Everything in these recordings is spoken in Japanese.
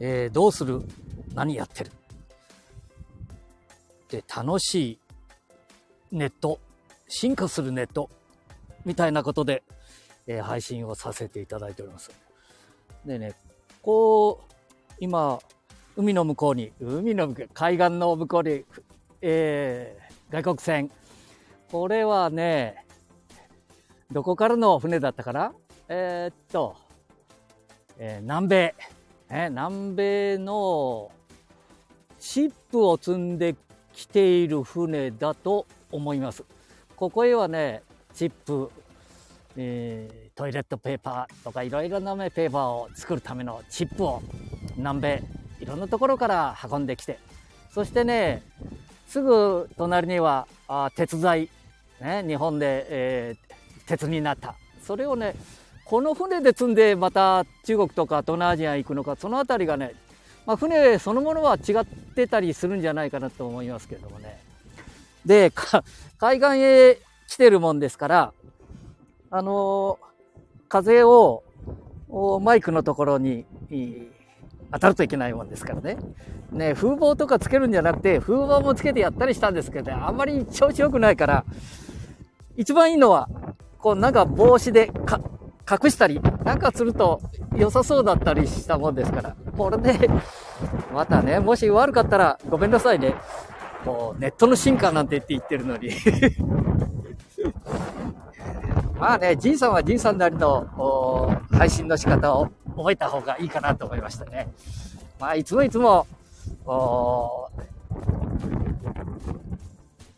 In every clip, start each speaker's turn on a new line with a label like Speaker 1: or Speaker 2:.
Speaker 1: えー、どうする？何やってる？で、楽しいネット、進化するネット、みたいなことで、えー、配信をさせていただいております。でね、こう、今、海の向こうに、海の向こう、海岸の向こうに、えー、外国船。これはね、どこからの船だったかな？えー、っと、えー、南米、え南米のシップを積んできている船だと思います。ここへはね、チップ、えー、トイレットペーパーとかいろいろな、ペーパーを作るためのチップを南米いろんなところから運んできてそしてねすぐ隣にはあ鉄材、ね、日本で、えー、鉄になったそれをねこの船で積んでまた中国とか東南アジア行くのかその辺りがね、まあ、船そのものは違ってたりするんじゃないかなと思いますけれどもねで海岸へ来てるもんですからあの風をマイクのところに当たるといけないもんですからね。ね、風防とかつけるんじゃなくて、風防もつけてやったりしたんですけど、ね、あんまり調子良くないから、一番いいのは、こうなんか帽子でか隠したり、なんかすると良さそうだったりしたもんですから、これで、またね、もし悪かったらごめんなさいね。もうネットの進化なんて言って言ってるのに まあね、じいさんはじいさんなりの配信の仕方を覚えた方がいいかなと思いましたね。まあ、いつもいつも、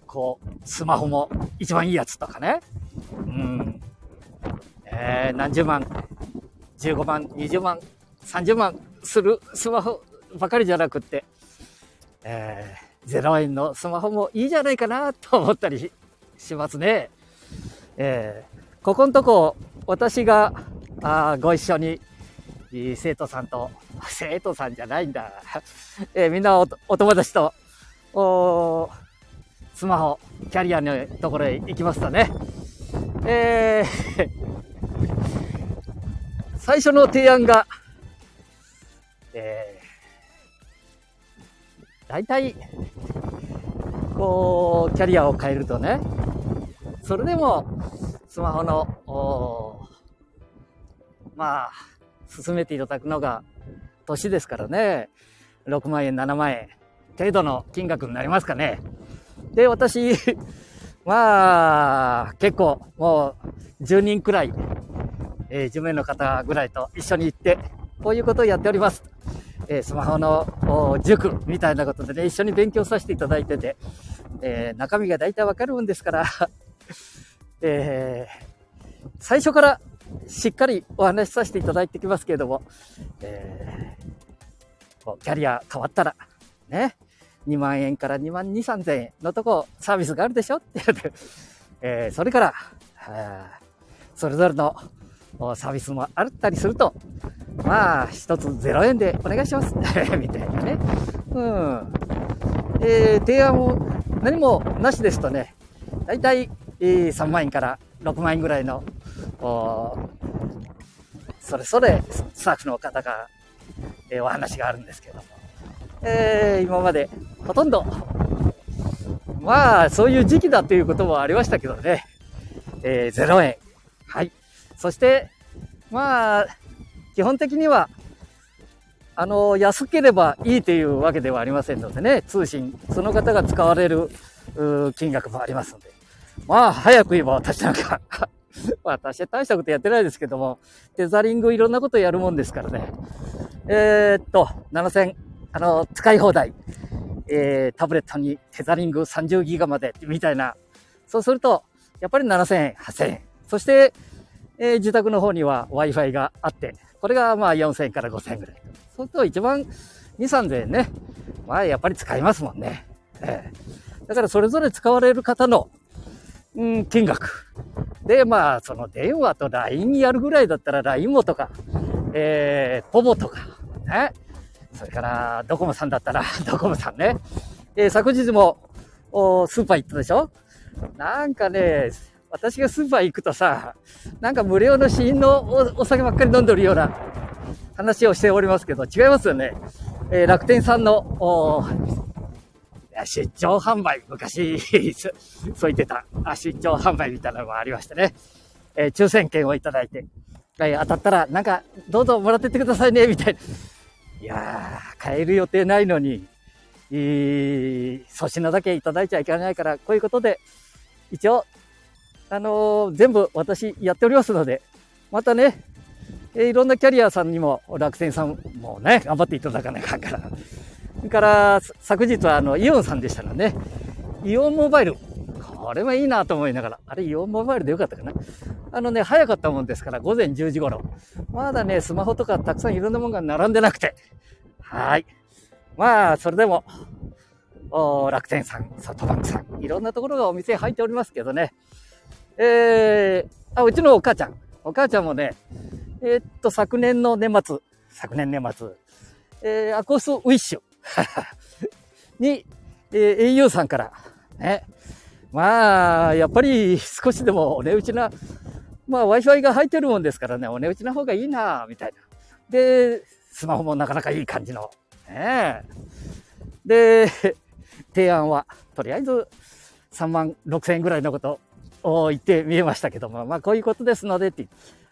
Speaker 1: こう、スマホも一番いいやつとかね。うん。えー、何十万、15万、20万、30万するスマホばかりじゃなくって、えー、0円のスマホもいいじゃないかなと思ったりしますね。えーここのとこ、私があご一緒に生徒さんと、生徒さんじゃないんだ。えー、みんなお友達と、おスマホ、キャリアのところへ行きますとね、えー、最初の提案が、えー、大体、こう、キャリアを変えるとね、それでも、スマホの、まあ、進めていただくのが年ですからね、6万円、7万円程度の金額になりますかね。で、私、まあ、結構、もう、10人くらい、えー、10名の方ぐらいと一緒に行って、こういうことをやっております。えー、スマホの塾みたいなことでね、一緒に勉強させていただいてて、えー、中身が大体わかるもんですから えー、最初からしっかりお話しさせていただいてきますけれども、えー、キャリア変わったら、ね、2万円から2万2、3000円のとこサービスがあるでしょって言って、えー、それから、それぞれのサービスもあったりすると、まあ、一つ0円でお願いします。みたいなね。うん。えー、提案も何もなしですとね、大体3万円から6万円ぐらいの、それぞれスタッフの方が、えー、お話があるんですけども、えー、今までほとんど、まあ、そういう時期だということもありましたけどね、えー、0円。はい。そして、まあ、基本的には、あの、安ければいいというわけではありませんのでね、通信、その方が使われる金額もありますので、まあ、早く言えば私なんか 私は大したことやってないですけども、テザリングいろんなことやるもんですからね。えー、っと、7000、あの、使い放題。えー、タブレットにテザリング30ギガまで、みたいな。そうすると、やっぱり7000、8000円。そして、えー、自宅の方には Wi-Fi があって、これがまあ4000円から5000円ぐらい。そうすると一番2、3000円ね。まあやっぱり使いますもんね。えー、だからそれぞれ使われる方のうん、金額。で、まあ、その電話と LINE やるぐらいだったら LINE もとか、えー、ポボとか、ね。それから、ドコモさんだったら、ドコモさんね。えー、昨日も、おースーパー行ったでしょ？なんかね、私がスーパー行くとさ、なんか無料の試飲のお酒ばっかり飲んでるような話をしておりますけど、違いますよね。えー、楽天さんの、出張販売、昔、そう言ってた、出張販売みたいなのがありましてね。えー、抽選券をいただいて、えー、当たったら、なんか、どうぞもらってってくださいね、みたいな。いやー、買える予定ないのに、えー、粗品だけいただいちゃいけないから、こういうことで、一応、あのー、全部私やっておりますので、またね、えー、いろんなキャリアさんにも、楽天さんもね、頑張っていただかないかんから。それから、昨日はあの、イオンさんでしたらね、イオンモバイル。これはいいなと思いながら、あれイオンモバイルでよかったかな。あのね、早かったもんですから、午前10時頃。まだね、スマホとかたくさんいろんなものが並んでなくて。はい。まあ、それでも、楽天さん、ソフトバンクさん、いろんなところがお店入っておりますけどね。えー、あ、うちのお母ちゃん。お母ちゃんもね、えー、っと、昨年の年末、昨年年末、えー、アコースウィッシュ に、えー、au さんから、ね、まあ、やっぱり少しでもお値打ちな、まあ Wi-Fi が入ってるもんですからね、お値打ちな方がいいな、みたいな。で、スマホもなかなかいい感じの。ね、で、提案は、とりあえず3万6千円ぐらいのこと言って見えましたけども、まあこういうことですのでって、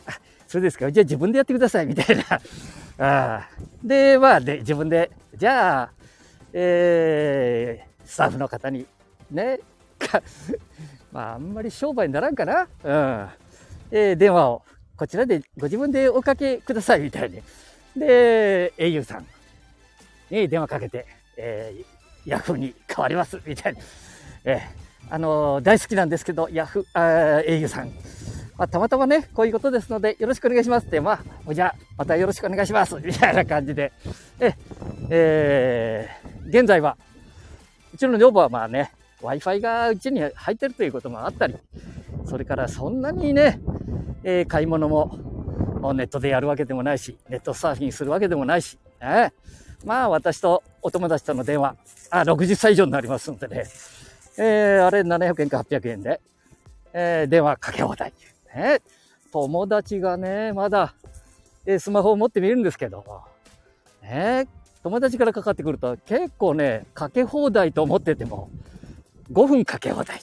Speaker 1: あ、そうですか、じゃあ自分でやってください、みたいな。あで、まあで、自分で、じゃあ、えー、スタッフの方に、ね、まああんまり商売にならんかな。うん。えー、電話をこちらでご自分でおかけください、みたいに。で、au さんに電話かけて、えー、ヤフーに変わります、みたいな。えー、あの、大好きなんですけど、ヤフー、あ au さん。まあ、たまたまね、こういうことですので、よろしくお願いしますって、まあ、じゃあ、またよろしくお願いします、みたいな感じで。え、えー、現在は、うちの女房はまあね、Wi-Fi がうちに入ってるということもあったり、それからそんなにね、えー、買い物もネットでやるわけでもないし、ネットサーフィンするわけでもないし、ね、まあ私とお友達との電話、あ、60歳以上になりますのでね、えー、あれ700円か800円で、えー、電話かけ放題。ね、友達がね、まだ、え、スマホを持ってみるんですけど、ね、友達からかかってくると結構ね、かけ放題と思ってても、5分かけ放題。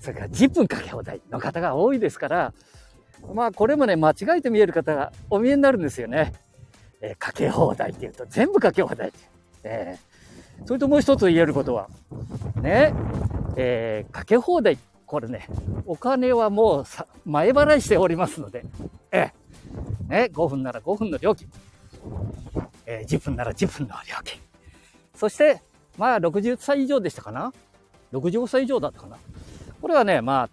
Speaker 1: それから10分かけ放題の方が多いですから、まあこれもね、間違えて見える方がお見えになるんですよね。えー、かけ放題って言うと全部かけ放題って。えー、それともう一つ言えることは、ね、えー、かけ放題、これね、お金はもうさ前払いしておりますので、えー、ね、5分なら5分の料金、えー、10分なら10分の料金。そして、まあ60歳以上でしたかな ?65 歳以上だったかな？これはね、まあ、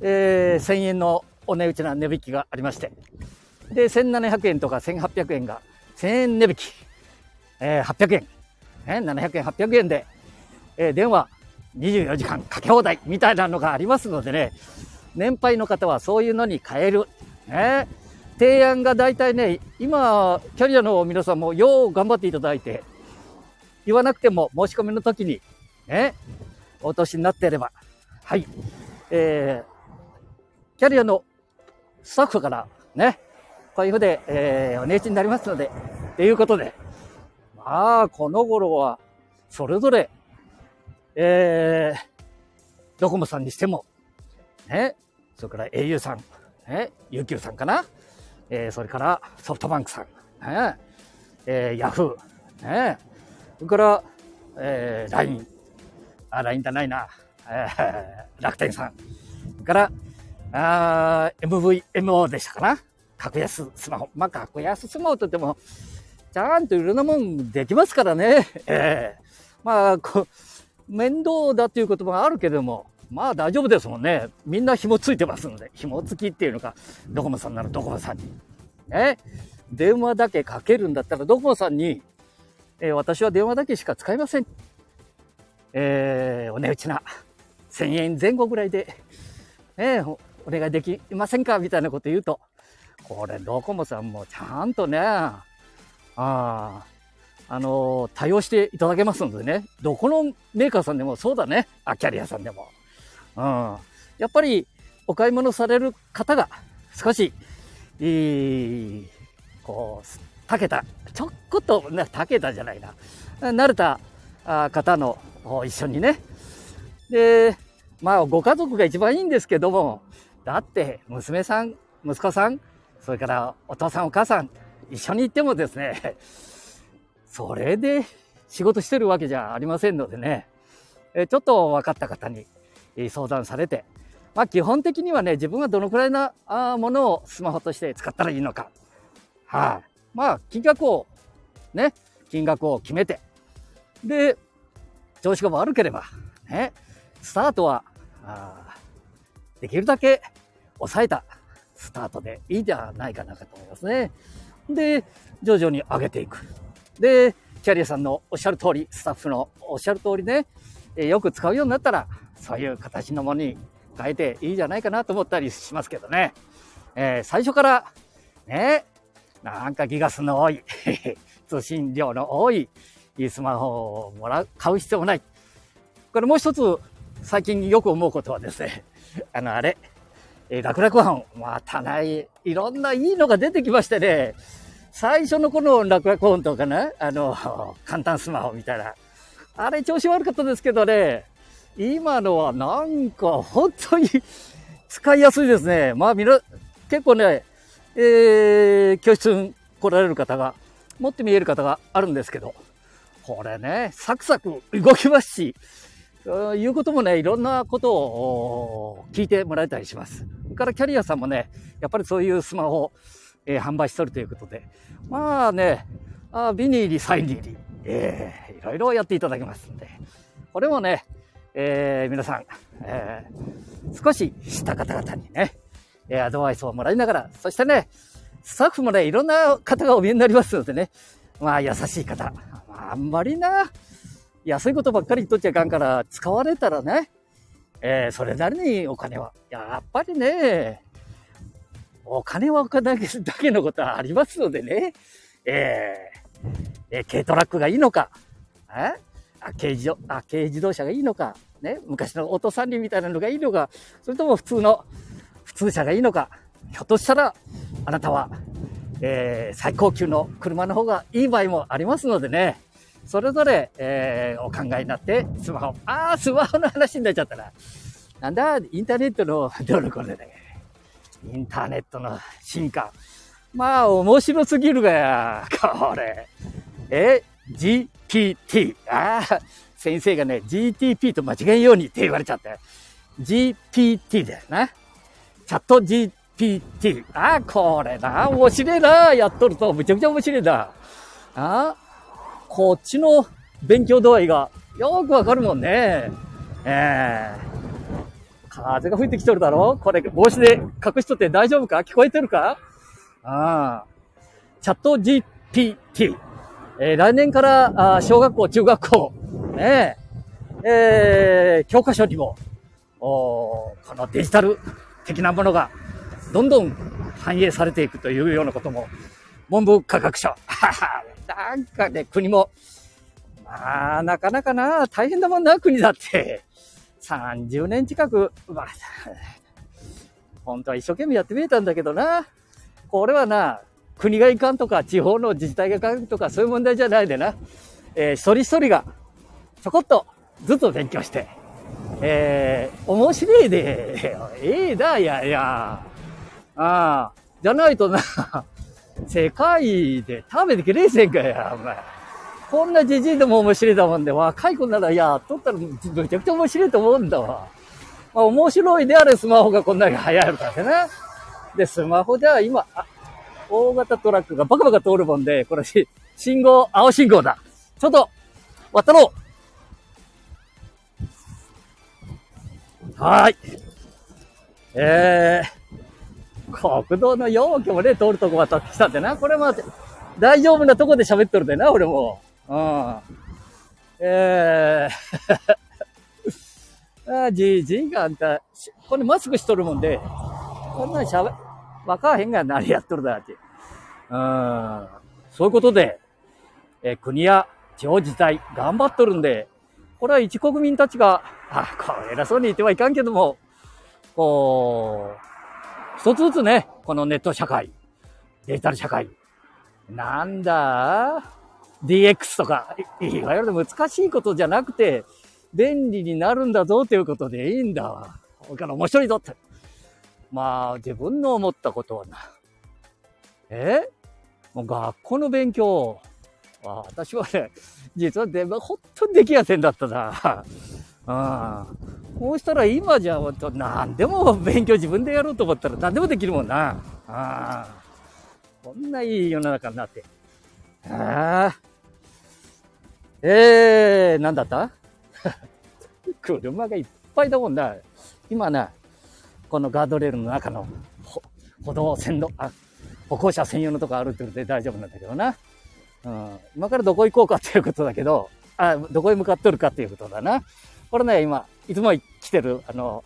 Speaker 1: えー、1000円のお値打ちな値引きがありまして、で、1700円とか1800円が1000円値引き、えー、800円、え、700円、800円で、えー、電話24時間かけ放題みたいなのがありますのでね、年配の方はそういうのに変える。ね、提案が大体ね、今、キャリアの皆さんもよう頑張っていただいて、言わなくても申し込みの時に、ね、お年になっていれば、はい、えー、キャリアのスタッフからね、こういうふうで、えー、お値打ちになりますので、ということで、まあ、この頃は、それぞれ、えー、ドコモさんにしても、ね、それから au さん、ね、UQ さんかな、えー、それからソフトバンクさん、ね、えー、ヤフー、ね、それから、えー、LINE、あ、LINE じゃないな、えー、楽天さん、それから、あ MVMO でしたかな格安スマホ。まあ、格安スマホと言っても、ちゃんといろんなもんできますからね。ええー、まあ、こ面倒だっていう言葉があるけれども、まあ大丈夫ですもんね。みんな紐ついてますので、紐付きっていうのか、ドコモさんならドコモさんに。ね。電話だけかけるんだったらドコモさんに、えー、私は電話だけしか使いません。えー、お値打ちな1000円前後ぐらいで、ね、お願いできませんか？みたいなこと言うと、これドコモさんもちゃんとね、ああ、あの、対応していただけますのでね、どこのメーカーさんでもそうだね、あ、キャリアさんでも。うん。やっぱり、お買い物される方が少し、いい、こう、たけた、ちょっこと、たけたじゃないな。慣れた方の一緒にね。で、まあ、ご家族が一番いいんですけども、だって、娘さん、息子さん、それからお父さんお母さん、一緒に行ってもですね、それで仕事してるわけじゃありませんのでね、えちょっと分かった方に相談されて、まあ基本的にはね、自分がどのくらいなものをスマホとして使ったらいいのか。はい、まあ金額を、ね、金額を決めて、で、調子が悪ければ、ね、スタートは、あできるだけ抑えたスタートでいいんじゃないかなと思いますね。で、徐々に上げていく。で、キャリアさんのおっしゃる通り、スタッフのおっしゃる通りね、えよく使うようになったら、そういう形のものに変えていいんじゃないかなと思ったりしますけどね。えー、最初から、ね、なんかギガ数の多い、通信量の多いスマホをもらう、買う必要もない。これもう一つ、最近よく思うことはですね、あの、あれ、えー、楽々版、またない、いろんないいのが出てきましてね、最初のこの楽々本とかね、あの、簡単スマホみたいな。あれ調子悪かったですけどね、今のはなんか本当に使いやすいですね。まあみな、結構ね、えー、教室に来られる方が、持って見える方があるんですけど、これね、サクサク動きますし、いうこともね、いろんなことを聞いてもらえたりします。それからキャリアさんもね、やっぱりそういうスマホを、えー、販売しとるということで、まあね、あビニーリ、サイン入り、えー、いろいろやっていただきますんで、これもね、えー、皆さん、えー、少しした方々にね、えアドバイスをもらいながら、そしてね、スタッフもね、いろんな方がお見えになりますのでね、まあ優しい方、あんまりな、安いことばっかり言っとっちゃいかんから、使われたらね、えー、それなりにお金は、やっぱりね、お金はお金だけのことはありますのでね、えー、えー、軽トラックがいいのか、えあ軽自動あ軽自動車がいいのか、ね、昔のオート三輪みたいなのがいいのか、それとも普通の普通車がいいのか、ひょっとしたら、あなたは、えー、最高級の車の方がいい場合もありますのでね、それぞれ、えー、お考えになって、スマホ、ああ、スマホの話になっちゃったな。なんだ、インターネットのどうのこれね。インターネットの進化。まあ、面白すぎるがや、これ。え、GPT。ああ、先生がね、GTP と間違えようにって言われちゃって。GPT だよな。チャット GPT。ああ、これな、面白いな。やっとると、むちゃくちゃ面白いな。ああ、こっちの勉強度合いがよくわかるもんね。ええー、風が吹いてきとるだろ？これ帽子で隠しとって大丈夫か？聞こえてるか？ああ。チャット GPT。えー、来年からあ小学校、中学校、ねえ、えー、教科書にも、おこのデジタル的なものがどんどん反映されていくというようなことも、文部科学省。なんかね、国も、まあ、なかなかな、大変だもんな、国だって。30年近く、まあ、本当は一生懸命やってみえたんだけどな。これはな、国がいかんとか、地方の自治体がいかんとか、そういう問題じゃないでな。えー、一人一人が、ちょこっとずつ勉強して、えー、面白いで、ええだ、いやいや。ああ、じゃないとな、世界で食べてくれせんかや、お前。こんなじじいでも面白いだもんで、若い子なら、いや、撮ったらめちゃくちゃ面白いと思うんだわ。まあ、面白いであれスマホがこんなに流行るからね。で、スマホでは今、大型トラックがバカバカ通るもんで、これし、信号、青信号だ。ちょっと、渡ろう。はーい。えー、国道の要拠もね、通るとこ渡ってきたんでな。これまあ、大丈夫なとこで喋っとるでな、俺も。うん。えー、あじじいがあんた、これマスクしとるもんで、こんなん喋、わかへんが何やっとるだって。うん。そういうことで、え、国や地方自治体頑張っとるんで、これは一国民たちが、あ、こう偉そうに言ってはいかんけども、こう、一つずつね、このネット社会、デジタル社会、なんだ ?DX とか、いわゆる難しいことじゃなくて、便利になるんだぞということでいいんだわ。だから面白いぞって。まあ、自分の思ったことはな。え？もう学校の勉強、私はね、実はで、本当にできやせんだったな。うん。こうしたら今じゃ、何でも勉強自分でやろうと思ったら何でもできるもんな。ああ。こんないい世の中になって。ああ。えー、なんだった？車がいっぱいだもんな。今な、このガードレールの中の歩道線路、あ、歩行者専用のとこ歩ってるんで大丈夫なんだけどな。うん。今からどこ行こうかっていうことだけど、あ、どこへ向かっとるかっていうことだな。これね、今、いつも来てる、あの、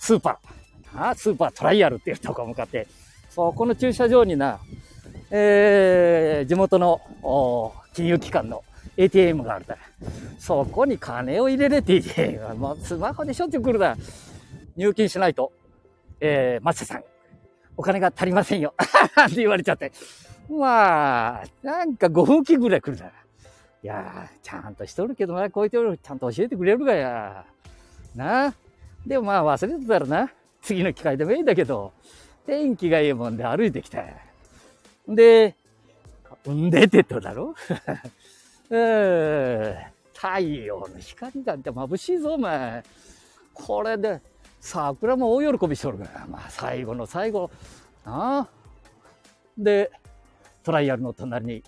Speaker 1: スーパー。あスーパートライアルっていうとこ向かって、そ、この駐車場にな、えー、地元の金融機関の ATM があるだ。そこに金を入れれていて、もうスマホでしょっちゅう来るだ。入金しないと、えー、松田さん、お金が足りませんよ。って言われちゃって。まあ、なんか5分期ぐらい来るだ。いや、ちゃんとしとるけどな、こういうとちゃんと教えてくれるがや。なあでもまあ忘れてたらな、次の機会でもいいんだけど、天気がいいもんで歩いてきた。で、んでてとだろ？うん太陽の光なんて眩しいぞ、お前。これで、桜も大喜びしとるから、まあ、最後の最後、なあ。で、トライアルの隣に、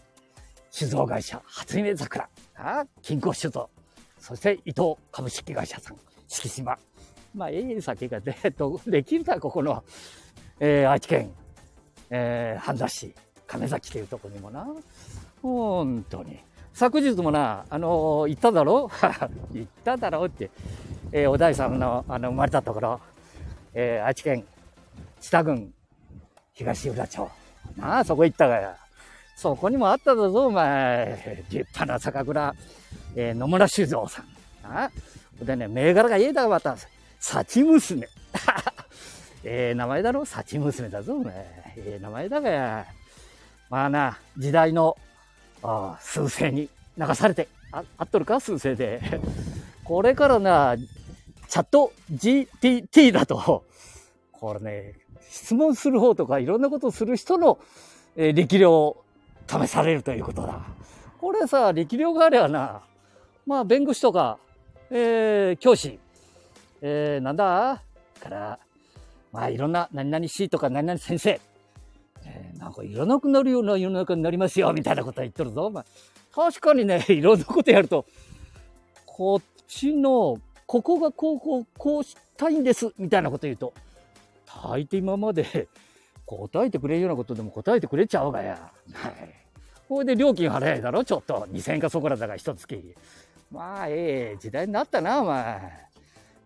Speaker 1: 酒造会社、初夢桜、あ？金庫酒造、そして伊藤株式会社さん、敷島。まあ、ええ酒がで、できるだ、ここの、えー、愛知県、えー、半田市、亀崎というとこにもな。本当に。昨日もな、あのー、行っただろ？行っただろって、えー、お大さんの、あの、生まれたところ、えー、愛知県、知多郡、東浦町。なあ、そこ行ったがや。そこにもあっただぞ、お前。立派な酒蔵、えー、野村酒造さん。あでね、銘柄がええだまた、幸娘。ええ名前だろ？幸娘だぞ、お前。ええ名前だが。まあな、時代の、ああ数勢に流されて、あ、合っとるか？数勢で。これからな、チャット GPT だと、これね、質問する方とかいろんなことする人の、えー、力量試されるということだ。これさ、力量があればな、まあ弁護士とか、えー、教師、えー、なんだ？から、まあいろんな何々しとか何々先生、えー、なんかいらなくなるような世の中になりますよ、みたいなことは言っとるぞ。まあ、確かにね、いろんなことやると、こっちの、ここがこう、こう、こうしたいんです、みたいなこと言うと、大抵今まで答えてくれるようなことでも答えてくれちゃうがや。はい。これで料金払えだろ？ちょっと。2000円かそこらだが一月。まあ、ええ時代になったな、お前。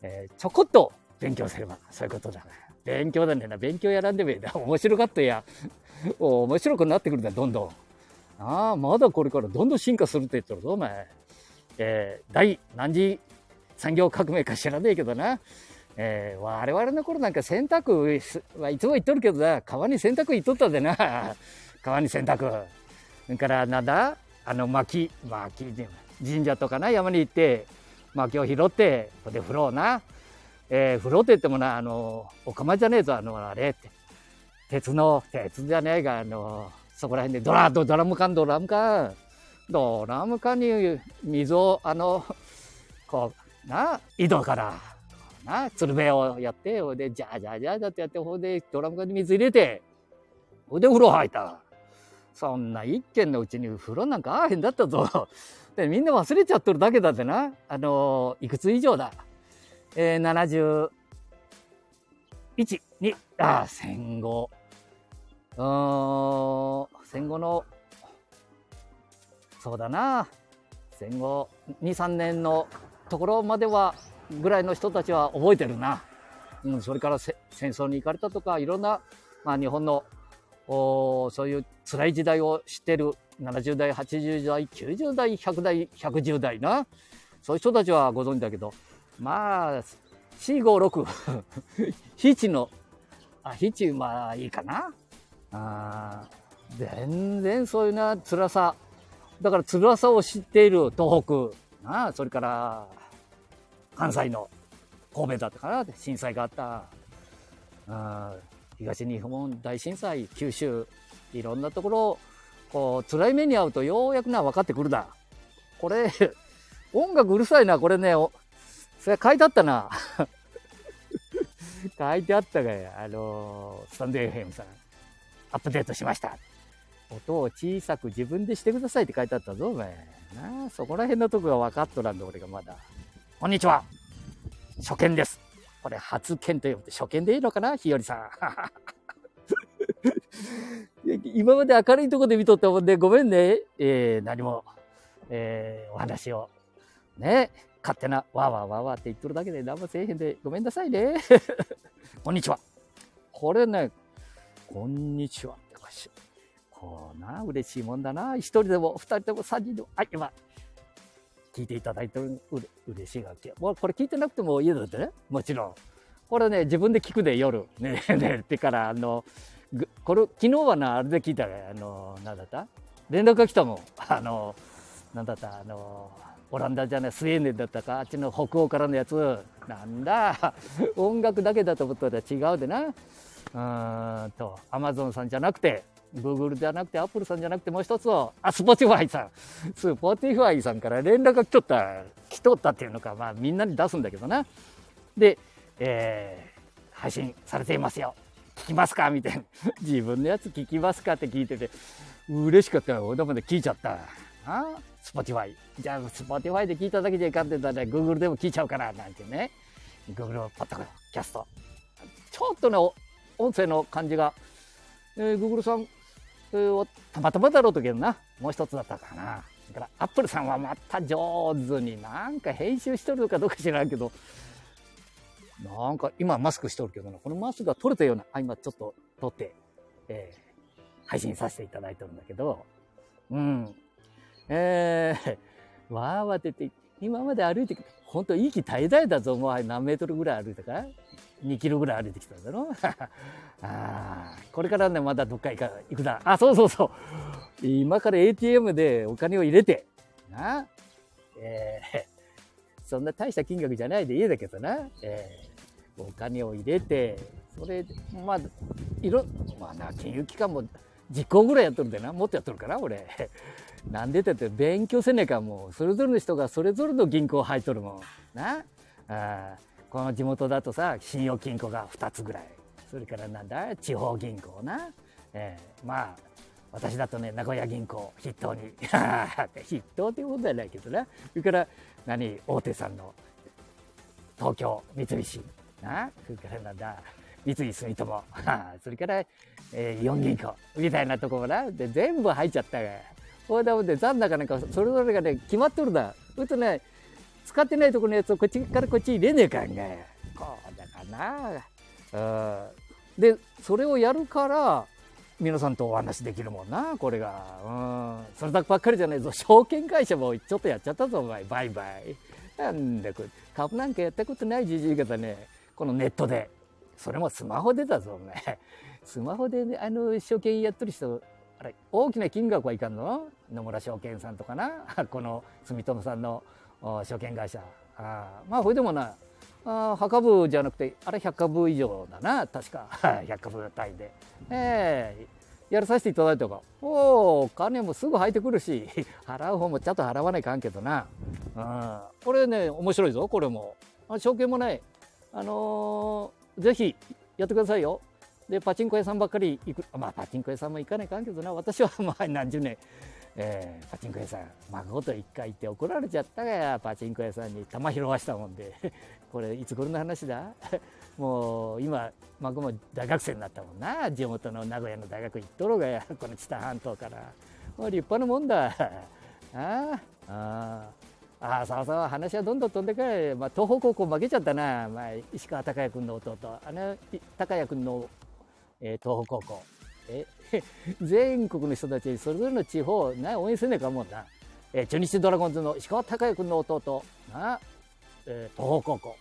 Speaker 1: えー、ちょこっと勉強すれば、そういうことだ。勉強だねな。勉強やらんでもいいだ。面白かったや。面白くなってくるんだ、どんどん。ああ、まだこれからどんどん進化するって言ってるぞ、お前。えー、第何次産業革命か知らねえけどな。えー、我々の頃なんか洗濯はいつも言っとるけどな、川に洗濯行っとったでな。川に洗濯。それからなんだ？あの薪、薪で、神社とかな、山に行って、薪を拾って、ここで風呂をな。えー、風呂って言ってもな、あの、お釜じゃねえぞ、あの、あれって。鉄の、鉄じゃねえが、あの、そこら辺でドラ、ドラム缶、ドラム缶。ドラム缶に水を、あの、こう、な、井戸から、な、鶴瓶をやって、ほいで、じゃあじゃあじゃあじゃってやって、ほいで、ドラム缶に水入れて、ほいで風呂入った。そんな一軒のうちに風呂なんかあへんだったぞ。で、みんな忘れちゃっとるだけだってな。あの、いくつ以上だ。えー、71、2、あ、戦後。うん、戦後の、そうだな。戦後2、3年のところまでは、ぐらいの人たちは覚えてるな。うん、それから戦争に行かれたとか、いろんな、まあ日本の、おそういう辛い時代を知ってる70代、80代、90代、100代、110代な。そういう人たちはご存知だけど、まあ、4、5、6。ヒチの、あ、ヒチ、まあいいかな。あ全然そういうな、辛さ。だから辛さを知っている東北、なあ、それから関西の神戸だったかな、震災があった。あ東日本大震災、九州、いろんなところ、こう、辛い目に遭うとようやくな、分かってくるだ。これ、音楽うるさいな、これね、それ書いてあったな。書いてあったがあのスタンド FM さん、アップデートしました。音を小さく自分でしてくださいって書いてあったぞ、お前。なそこら辺のとこが分かっとらんで、俺がまだ。こんにちは。初見です。これ初見と呼ぶて初見でいいのかな？日和さん。今まで明るいとこで見とったもんで、ごめんね。えー、何も、えー、お話を、ね、勝手なわーわーわーわーって言っとるだけで何もせえへんで、ごめんなさいね。こんにちは。これね、こんにちは。こうな、嬉しいもんだな。一人でも、二人でも、三人でも、あ、今、聞いていただいてう嬉しい楽器。もうこれ聞いてなくてもいいだってね。もちろん。これね、自分で聞くで夜。ね、寝てから、あの、これ、昨日はな、あれで聞いたら、あの、なんだった？連絡が来たもん。あの、なんだった？あの、オランダじゃない、スウェーデンだったか、あっちの北欧からのやつ。なんだ、音楽だけだと思ったら違うでな。うんと、アマゾンさんじゃなくて、Google じゃなくて Apple さんじゃなくてもう一つは、あ、スポティファイさん。スポティファイさんから連絡が来とった、来とったっていうのか、まあみんなに出すんだけどな。で、えー、配信されていますよ。聞きますか？みたいな。自分のやつ聞きますかって聞いてて、嬉しかったよ。俺まで聞いちゃった。あスポティファイ。じゃあ、スポティファイで聞いただけじゃいかんって言ったら、Google でも聞いちゃうかな、なんてね。Google ポッドキャスト。ちょっとね、音声の感じが、えー、Google さん、をたまたまだろうとけどな。もう一つだったかな。だからアップルさんはまた上手になんか編集しとるのかどうか知らんけど。なんか今マスクしとるけどな。このマスクが取れたようなあ今ちょっと取って、えー、配信させていただいてるんだけど。うん。えー、わーわーって今まで歩いて本当息絶え絶えだぞもう何メートルぐらい歩いたか。2キロぐらい歩いてきたんだろ？あこれからね、まだどっか行か行くだ。あ、そうそうそう。今から ATM でお金を入れて、な？えー、そんな大した金額じゃないでいいだけどな。えー、お金を入れて、それで、まあ、いろ、まあな、金融機関も実行ぐらいやっとるでな。もっとやっとるかな、俺。なんでってって勉強せねえかもう、それぞれの人がそれぞれの銀行入っとるもん。な？あこの地元だとさ、信用金庫が2つぐらい。それからなんだ、地方銀行な。えー、まあ、私だとね、名古屋銀行筆頭に。筆頭っていうことじゃないけどな。それから、何、大手さんの東京三菱。な。それからなんだ、三井住友。それから、えー、イオン銀行。みたいなところな。で、全部入っちゃったが。これだもんで、残高なんか、それぞれがね、決まっとるだ。それとね、使ってないところのやつをこっちからこっち入れねえかんがこうだかな。でそれをやるから皆さんとお話できるもんな。これが。うん。それだけばっかりじゃないぞ。証券会社もちょっとやっちゃったぞお前。バイバイ。なんだこれ株なんかやったことないじじい方ね。このネットで。それもスマホでだぞお前。スマホで、ね、あの証券やってる人あれ大きな金額はいかんの？野村証券さんとかな？この住友さんの証券会社。あまあこれでもなあ墓部じゃなくてあれ100株以上だな確か。100株単位で、えー、やらさせていただいたか。おお金もすぐ入ってくるし 払う方もちゃんと払わないかんけどな、うん、これね面白いぞこれも。証券もない。あのー、ぜひやってくださいよ。でパチンコ屋さんばっかり行く。まあパチンコ屋さんも行かないかんけどな。私はまあ何十年。えー、パチンコ屋さん孫と一回行って怒られちゃったがやパチンコ屋さんに玉拾わしたもんで。これいつ頃の話だ？もう今孫も大学生になったもんな。地元の名古屋の大学行っとろがやこの知多半島から。もう立派なもんだ。ああああさあさあ話はどんどん飛んでかい、まあ、東北高校負けちゃったな、まあ、石川昂弥君の弟。あの昂弥君の、えー、東北高校。え 全国の人たちそれぞれの地方な応援せねえかもんな、えー、中日ドラゴンズの石川昂弥君の弟。な、えー、東北高校、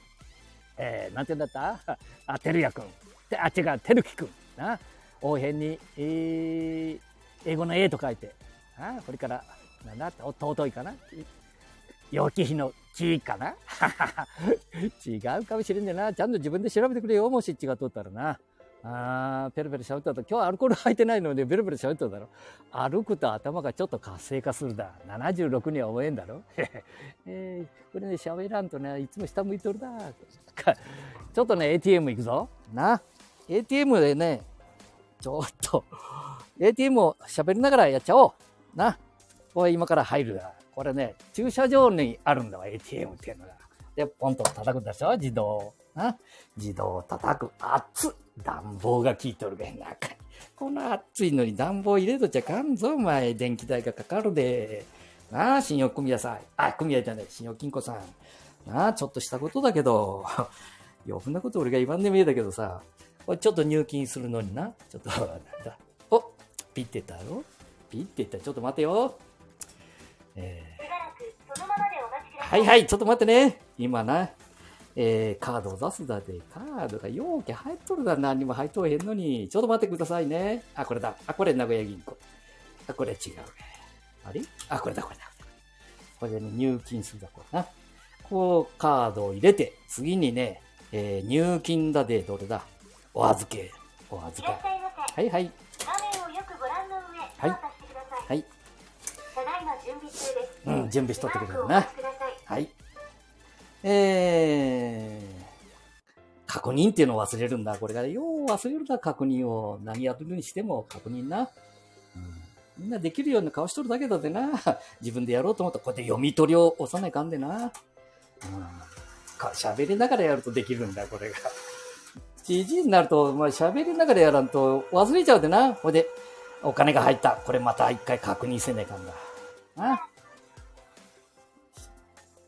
Speaker 1: えー、なんて言うんだった？あ照屋君。あ違う照樹君。な応援に、えー、英語の A と書いて、あこれから、なんだって、尊いかな？陽気比の木かな？違うかもしれんじゃな。ちゃんと自分で調べてくれよ。もし違っとったらな。あー、ペラペラ喋ったと。今日アルコール入ってないので、ベラベラ喋っただろ。歩くと頭がちょっと活性化するだ。76には思えんだろ。えー、これね、喋らんとね、いつも下向いとるだ。ちょっとね、ATM 行くぞ。な。ATM でね、ちょっと、ATM を喋りながらやっちゃおう。な。これ今から入るだ。これね、駐車場にあるんだわ、ATM っていうのが。で、ポンと叩くでしょ自動。な。自動叩く。熱っ。暖房が効いとるがい中に。この暑いのに暖房入れとちゃかんぞ、お前。電気代がかかるで。なあ、信用組合さん。あ、組合じゃない、信用金庫さん。なあ、ちょっとしたことだけど、余分なこと俺が言わんでもいいだけどさ、これちょっと入金するのにな、ちょっと、なんだ。おピッてたろピッてったちょっと待てよ。えー、はいはい、ちょっと待ってね。今な、えー、カードを出すだで、カードが容器入っとるだ、何にも入っとへんのに。ちょっと待ってくださいね。あ、これだ。あ、これ名古屋銀行。あ、これ違う。あれ？あ、これだ、これだ。これでね、入金するだ、これな。こう、カードを入れて、次にね、えー、入金だで、どれだ？お預け。お預け。はいはい。画面をよくご覧の上、はい。はい。ただいま準備中です。うん、準備しとってくれるな。はい。えー、確認っていうのを忘れるんだ。これが、よう忘れるんだ、確認を。何やるにしても確認な。うん、みんなできるような顔しとるだけだでな。自分でやろうと思ったら、こうやって読み取りを押さないかんでな。うん。喋りながらやるとできるんだ、これが。じじいになると、まあ、喋りながらやらんと忘れちゃうでな。ほいで、お金が入った。これまた一回確認せねえかんだ。あ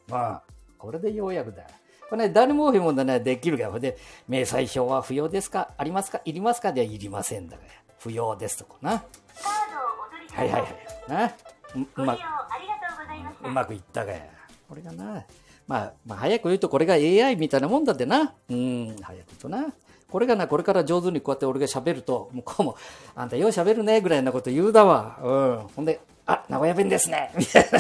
Speaker 1: まあ、これでようやくだ。これね、誰ももね、できるが、ほいで、明細表は不要ですか？ありますか？いりますか？ではいりませんだから。不要ですとこな。はいはいはい。な？うまく、うまくいったがや。これがな。まあ、まあ、早く言うとこれが AI みたいなもんだってな。うん、早く言うとな。これがな、これから上手にこうやって俺が喋ると、向こうも、あんたよう喋るね、ぐらいなこと言うだわ。うん。ほんで、あ、名古屋弁ですね。みたいな。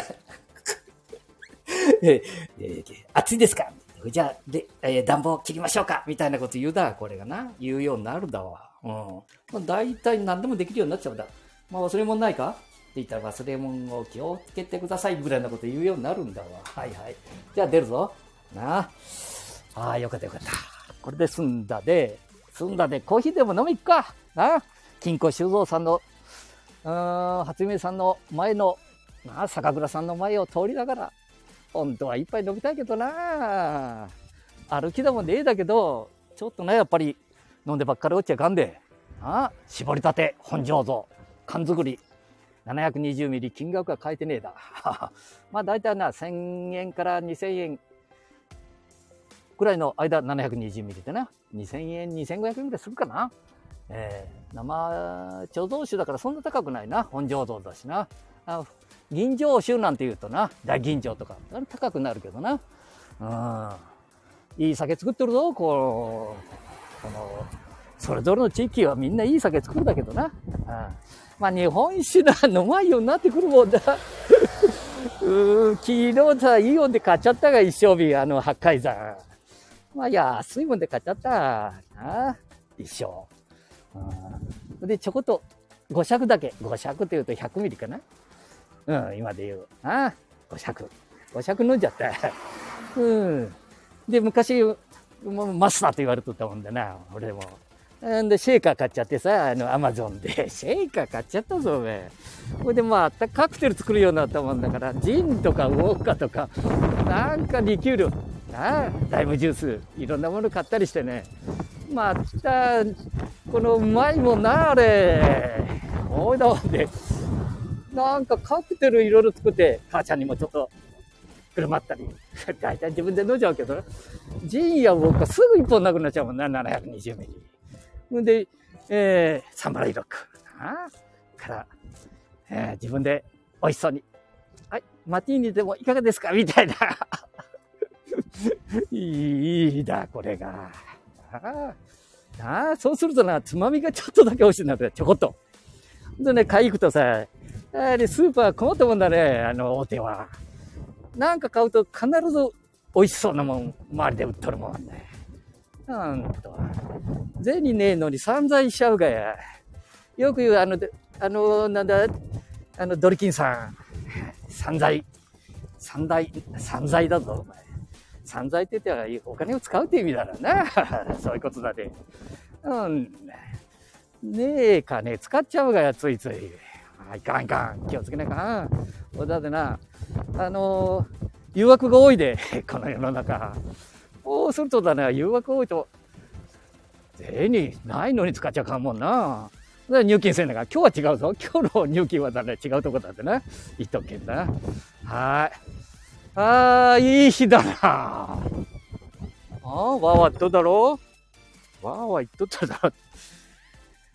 Speaker 1: えー、暑いですか？じゃあ、で、えー、暖房切りましょうか？みたいなこと言うだ。これがな。言うようになるだわ。うん。まあ、大体何でもできるようになっちゃうんだ。まあ、忘れ物ないか？って言ったら忘れ物を気をつけてくださいぐらいなこと言うようになるんだわ。はいはい。じゃあ出るぞ。なあ。ああ、よかったよかった。これで済んだで、済んだでコーヒーでも飲み行くか。なあ。金庫修造さんの、うん、初夢さんの前の、なあ、酒蔵さんの前を通りながら、本当は一杯飲みたいけどな歩きだもんでえだけど、ちょっとね、やっぱり飲んでばっかり落ちちゃかんで。あ絞りたて、本醸造、缶作り、720ミリ金額は変えてねえだ。まあ大体な、1000円から2000円ぐらいの間、720ミリでな、2000円、2500円ぐらいするかな。えー、生貯蔵酒だからそんな高くないな。本醸造だしな。あ銀醸酒なんて言うとな、大銀醸とか、高くなるけどな。うん。いい酒作ってるぞ、こう、この、それぞれの地域はみんないい酒作るだけどな。うんまあ、日本酒だ、飲まんようになってくるもんだ。う昨日さ、イオンで買っちゃったが、一生日、あの、八海山。まあ、安いもんで買っちゃった。な一生。うん、で、ちょこっと、5尺だけ。5尺って言うと100ミリかなん、今で言う。ああ、5尺。5尺飲んじゃった。うん。で、昔、もうマスターと言われとったもんだな、俺も。んで、シェイカー買っちゃってさ、あの、アマゾンで。シェイカー買っちゃったぞ、おめえ。これでまあ、カクテル作るようになったもんだから、ジンとかウォッカとか、なんかリキュール、なあ、ライムジュース、いろんなもの買ったりしてね。また、このうまいもんな、あれ。おいだもんで。なんかカクテルいろいろ作って、母ちゃんにもちょっと、振る舞ったり。大体自分で飲んじゃうけど。ジンやウォッカすぐ一本なくなっちゃうもんな、720ミリ。んで、えー、サンバライロック。あから、えー、自分で美味しそうに。はい、マティーニでもいかがですか？みたいな。いいだ、これが。ああ、そうするとな、つまみがちょっとだけ美味しいなって、ちょこっと。でね、買い行くとさ、あれ、スーパー困ったもんだね、あの、大手は。なんか買うと必ず美味しそうなもん、周りで売っとるもんね。なんと。銭ねえのに散財しちゃうがや。よく言う、あの、あの、なんだ、あの、ドリキンさん。散財。散財、散財だぞ、お前。散財って言ったらお金を使うって意味だろうな。そういうことだで。うん。ねえかね、使っちゃうがや、ついつい。あ、いかんいかん。気をつけなかん。だってな、あのー、誘惑が多いで、この世の中。そうするとだね、誘惑多いと、銭ないのに使っちゃうかんもんな。入金せんだから、今日は違うぞ。今日の入金はだね、違うとこだってな。言っとけんな。はい。ああ、いい日だな。ああ、わわっとだろわわ言っとっただろ。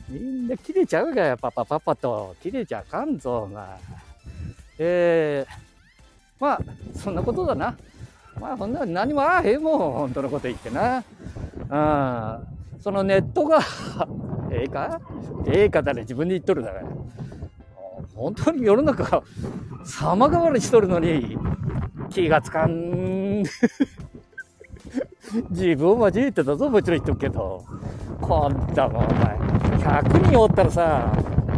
Speaker 1: みんな切れちゃうがや、パパパパと。切れちゃあかんぞ、お前。ええー、まあ、そんなことだな。まあ、ほんな何もああへんもん、本当のこと言ってな。うん。そのネットが ええか？ええかだね、自分で言っとるだから。本当に世の中が様変わりしとるのに、気がつかん。自分は交えてたぞ、もちろん言っとくけど。こんなもん、お前。100人おったらさ、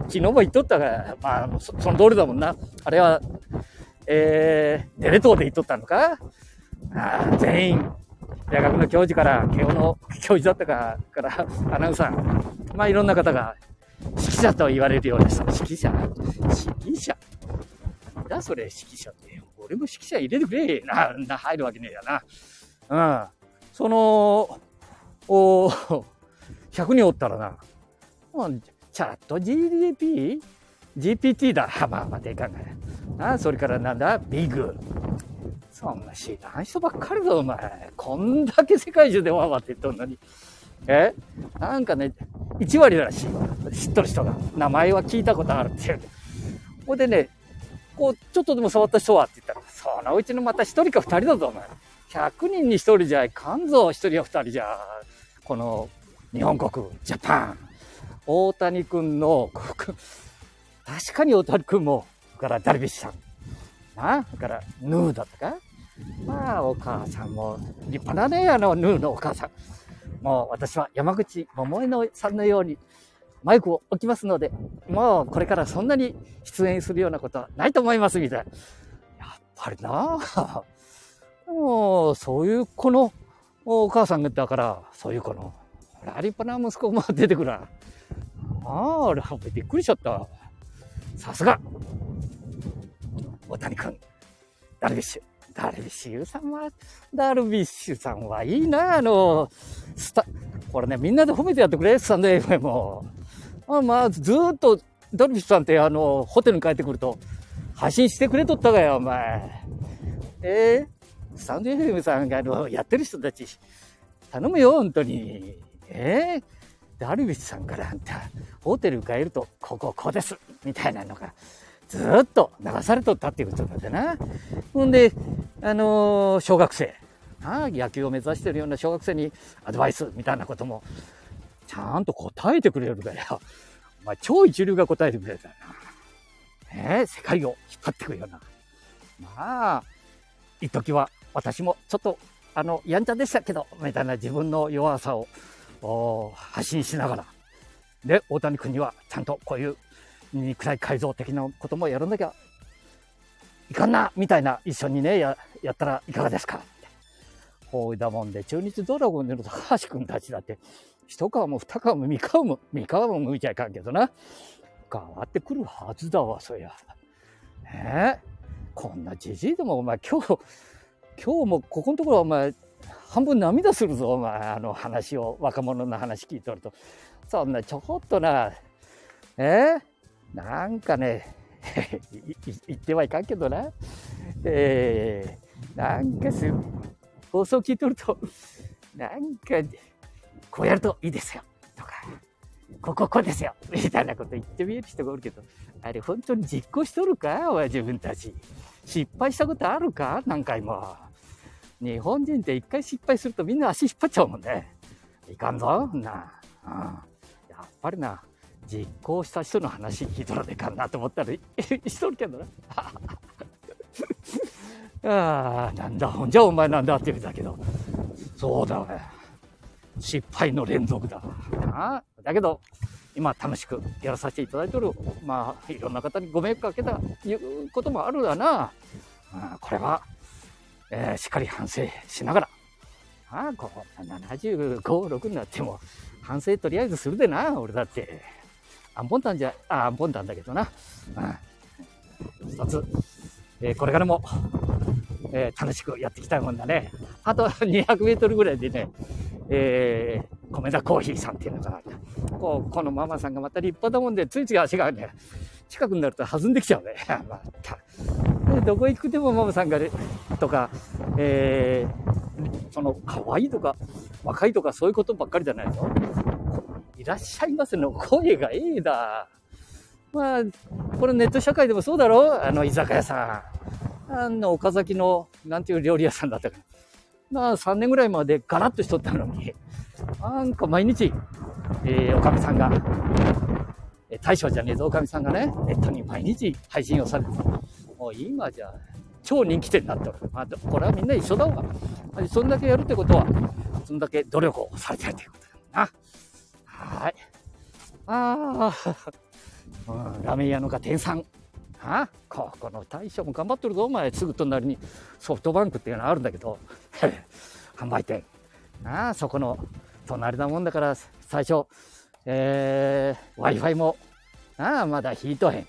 Speaker 1: 昨日も言っとったが、まあ、その通りだもんな。あれは、えー、テレ東で言っとったのか？あ全員、大学の教授から、慶応の教授だったか、からアナウンサー、まあいろんな方が、指揮者と言われるようです。指揮者？指揮者？なんだそれ、指揮者って。俺も指揮者入れてくれ。な、な、入るわけねえやな。うん。その、お100人おったらな、チャット GDP? GPT だ。まあまあ、でかんがな。あそれからなんだ？ビグ。そんな知らん人ばっかりだ、お前。こんだけ世界中でわわって言っとんのに。え？なんかね、1割らしい。知っとる人が。名前は聞いたことあるっていう。ほんでね、こう、ちょっとでも触った人はって言ったら、そのうちのまた1人か2人だぞ、お前。100人に1人じゃいかんぞ、1人や2人じゃ。この、日本国、ジャパン。大谷君の、確かに大谷君も、からダルビッシュさん。な、だから、ヌーだったかまあ、お母さんも、立派なね、あの、ヌーのお母さん。もう、私は山口百恵のさんのように、マイクを置きますので、もう、これからそんなに出演するようなことはないと思います、みたいな。やっぱりなもう、そういう子のお母さんだから、そういう子の、ラリパな息子も出てくるな。ああ、びっくりしちゃった。さすが大谷君、ダルビッシュ。ダルビッシュさんは、ダルビッシュさんはいいな、あの、スタ、これね、みんなで褒めてやってくれ、スタンド FM も。まあ、まあ、ずっと、ダルビッシュさんってあの、ホテルに帰ってくると、配信してくれとったがよ、お前。えー、スタンド FM さんがあの、やってる人たち、頼むよ、本当に。えー、ダルビッシュさんからあんた、ホテル帰ると、ここ、こうです。みたいなのが、ずっと流されとったっていうことだってな。ほんで、あのー、小学生、あ野球を目指してるような小学生にアドバイスみたいなことも、ちゃんと答えてくれるんだよ。お前、超一流が答えてくれるだよな。ねえ、世界を引っ張ってくるような。まあ、一時は私もちょっと、あの、やんちゃでしたけど、みたいな自分の弱さを発信しながら。で、大谷君にはちゃんとこういう肉体改造的なこともやらなきゃいかんなみたいな一緒にね、や、やったらいかがですか？ってほいだもんで、中日ドラゴンでの高橋君たちだって、一皮も二皮も三皮も、三皮も向いちゃいかんけどな。変わってくるはずだわ、そりゃ。えこんなじじいでもお前今日、今日もここのところお前、半分涙するぞ、お前。あの話を、若者の話聞いとると。そんなちょこっとな、え？なんかね、言ってはいかんけどな。えー、なんかす、放送聞いとると、なんか、こうやるといいですよ。とか、こここうですよ。みたいなこと言ってみえる人がおるけど、あれ本当に実行しとるか？お前自分たち。失敗したことあるか？何回も。日本人って一回失敗するとみんな足引っ張っちゃうもんね。いかんぞ。な、うん。やっぱりな、実行した人の話聞いとらでかんなと思ったら、しとるけどな。ああ、なんだ、ほんじゃお前なんだって言うんだけど、そうだね。失敗の連続だ。あだけど、今楽しくやらさせていただいてる。まあ、いろんな方にご迷惑かけた、いうこともあるわな。あこれは、えー、しっかり反省しながら。ああ、こう、75、6になっても、反省とりあえずするでな、俺だって。アンポンタンじゃ、あ、アンポンタンだけどな。うん。一つ、えー、これからも、えー、楽しくやっていきたいもんだね。あと200メートルぐらいでね、えー、米田コーヒーさんっていうのかな。こう、このママさんがまた立派だもんで、ついつい足がね、近くになると弾んできちゃうね。また。で、どこ行くでもママさんが、とか、えー、その、可愛いとか、若いとかそういうことばっかりじゃないぞ。いらっしゃいませの声がええだ。まあ、これネット社会でもそうだろあの居酒屋さん。あの岡崎の、なんていう料理屋さんだったか。まあ、3年ぐらいまでガラッとしとったのに、なんか毎日、えー、おかみさんが、大将じゃねえぞ、おかみさんがね、ネットに毎日配信をされてもう今じゃ、超人気店になってる。まあ、これはみんな一緒だわ。そんだけやるってことは、そんだけ努力をされてるってことだな。はい。ああ、うん、ラーメン屋のが店さん。あここの大将も頑張ってるぞ、お前。すぐ隣にソフトバンクっていうのあるんだけど、販売店。ああ、そこの隣だもんだから、最初、えー、Wi-Fi も、ああ、まだ引いとへん。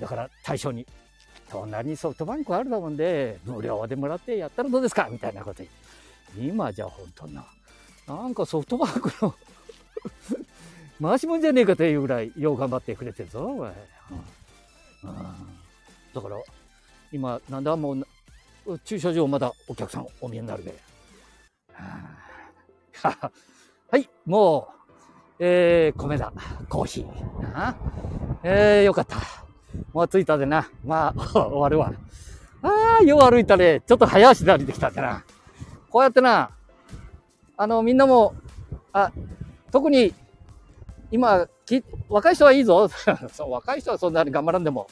Speaker 1: だから大将に、隣にソフトバンクあるだもんで、無料でもらってやったらどうですかみたいなこと今じゃ本当な。なんかソフトバンクの 回しもんじゃねえかというぐらい、よう頑張ってくれてるぞ、お前。だから、今、なんだもう、駐車場まだお客さんお見えになるで。はい、もう、えー、米だ。コーヒー。あえー、よかった。もう着いたでな。まあ、終わるわ。ああ、よう歩いたね。ちょっと早足で歩いてきたんだな。こうやってな、あの、みんなも、あ、特に、今、き若い人はいいぞ。そう若い人はそんなに頑張らんでも、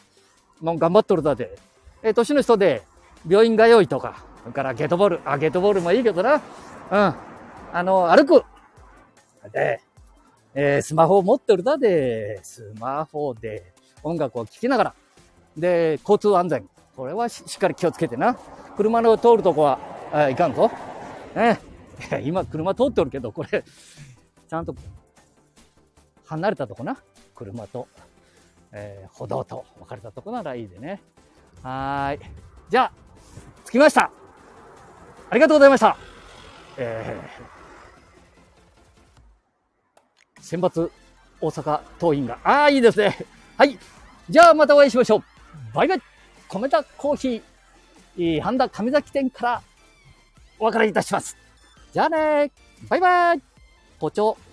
Speaker 1: もう頑張っとるだで。え、年の人で、病院通いとか、それからゲートボール、あ、ゲートボールもいいけどな。うん。あの、歩く。で、えー、スマホを持ってるだで、スマホで音楽を聴きながら、で、交通安全。これはしっかり気をつけてな。車の通るとこは、あいかんぞ。ね。今、車通っておるけど、これ、ちゃんと、離れたとこな。車と、えー、歩道と分かれたとこならいいでね。はい。じゃあ、着きました。ありがとうございました。えー、選抜大阪桐蔭が、ああ、いいですね。はい。じゃあまたお会いしましょう。バイバイ。米田コーヒー、半田上崎店からお別れいたします。じゃあねバイバイ。校長。